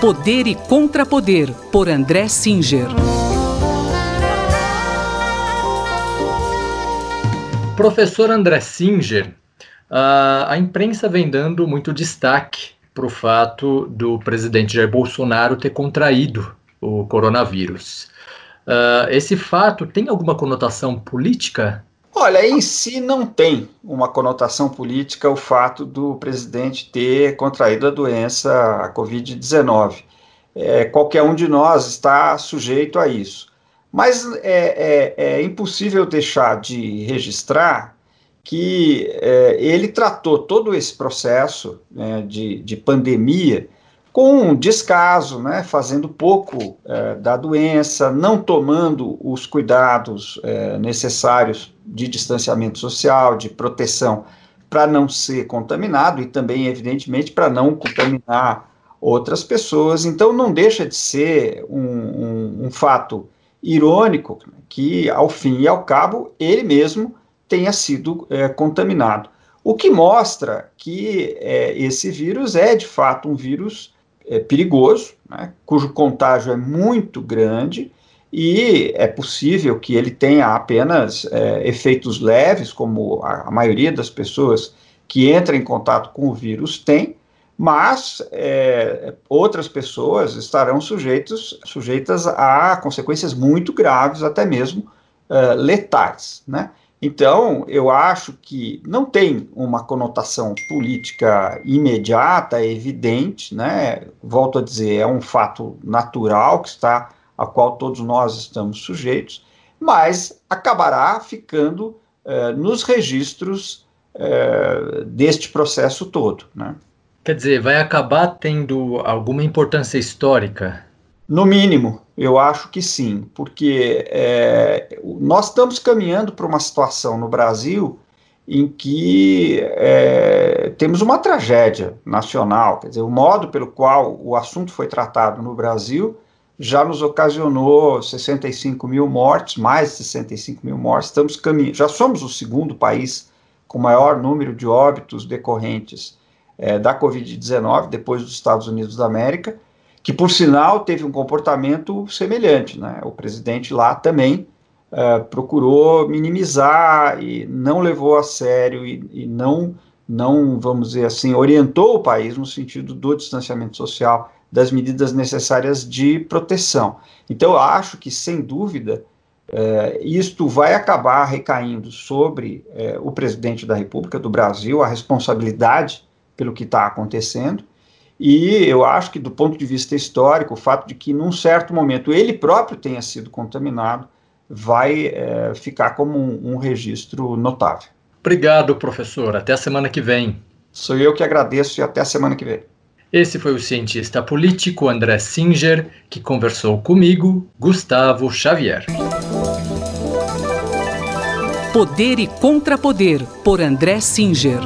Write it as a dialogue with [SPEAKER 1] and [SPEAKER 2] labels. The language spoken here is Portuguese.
[SPEAKER 1] Poder e Contrapoder, por André Singer.
[SPEAKER 2] Professor André Singer, a imprensa vem dando muito destaque para o fato do presidente Jair Bolsonaro ter contraído o coronavírus. Uh, esse fato tem alguma conotação política?
[SPEAKER 3] Olha, em si não tem uma conotação política o fato do presidente ter contraído a doença, a Covid-19. É, qualquer um de nós está sujeito a isso. Mas é, é, é impossível deixar de registrar que é, ele tratou todo esse processo né, de, de pandemia com descaso, né, fazendo pouco é, da doença, não tomando os cuidados é, necessários de distanciamento social, de proteção, para não ser contaminado e também, evidentemente, para não contaminar outras pessoas. Então, não deixa de ser um, um, um fato irônico que, ao fim e ao cabo, ele mesmo tenha sido é, contaminado. O que mostra que é, esse vírus é, de fato, um vírus é, perigoso, né, cujo contágio é muito grande e é possível que ele tenha apenas é, efeitos leves, como a, a, maioria das pessoas que entram em contato com o vírus tem, mas é, outras pessoas estarão sujeitos, sujeitas a consequências muito graves, até mesmo é, letais, né? Então, eu acho que não tem uma conotação política imediata, evidente, né? Volto a dizer, é um fato natural que está a qual todos nós estamos sujeitos, mas acabará ficando eh, nos registros eh, deste processo todo, né?
[SPEAKER 2] Quer dizer, vai acabar tendo alguma importância histórica
[SPEAKER 3] no mínimo, eu acho que sim, porque é, nós estamos caminhando para uma situação no Brasil em que é, temos uma tragédia nacional, quer dizer, o modo pelo qual o assunto foi tratado no Brasil já nos ocasionou 65 mil mortes, mais de 65 mil mortes, estamos caminhando, já somos o segundo país com maior número de óbitos decorrentes é, da Covid-19, depois dos Estados Unidos da América, que por sinal teve um comportamento semelhante. Né? O presidente lá também uh, procurou minimizar e não levou a sério e, e, não, não, vamos dizer assim, orientou o país no sentido do distanciamento social, das medidas necessárias de proteção. Então, eu acho que, sem dúvida, uh, isto vai acabar recaindo sobre uh, o presidente da República do Brasil, a responsabilidade pelo que está acontecendo, e eu acho que, do ponto de vista histórico, o fato de que, num certo momento, ele próprio tenha sido contaminado vai é, ficar como um, um registro notável.
[SPEAKER 2] Obrigado, professor. Até a semana que vem.
[SPEAKER 3] Sou eu que agradeço e até a semana que vem.
[SPEAKER 2] Esse foi o cientista político André Singer, que conversou comigo, Gustavo Xavier.
[SPEAKER 1] Poder e Contrapoder, por André Singer.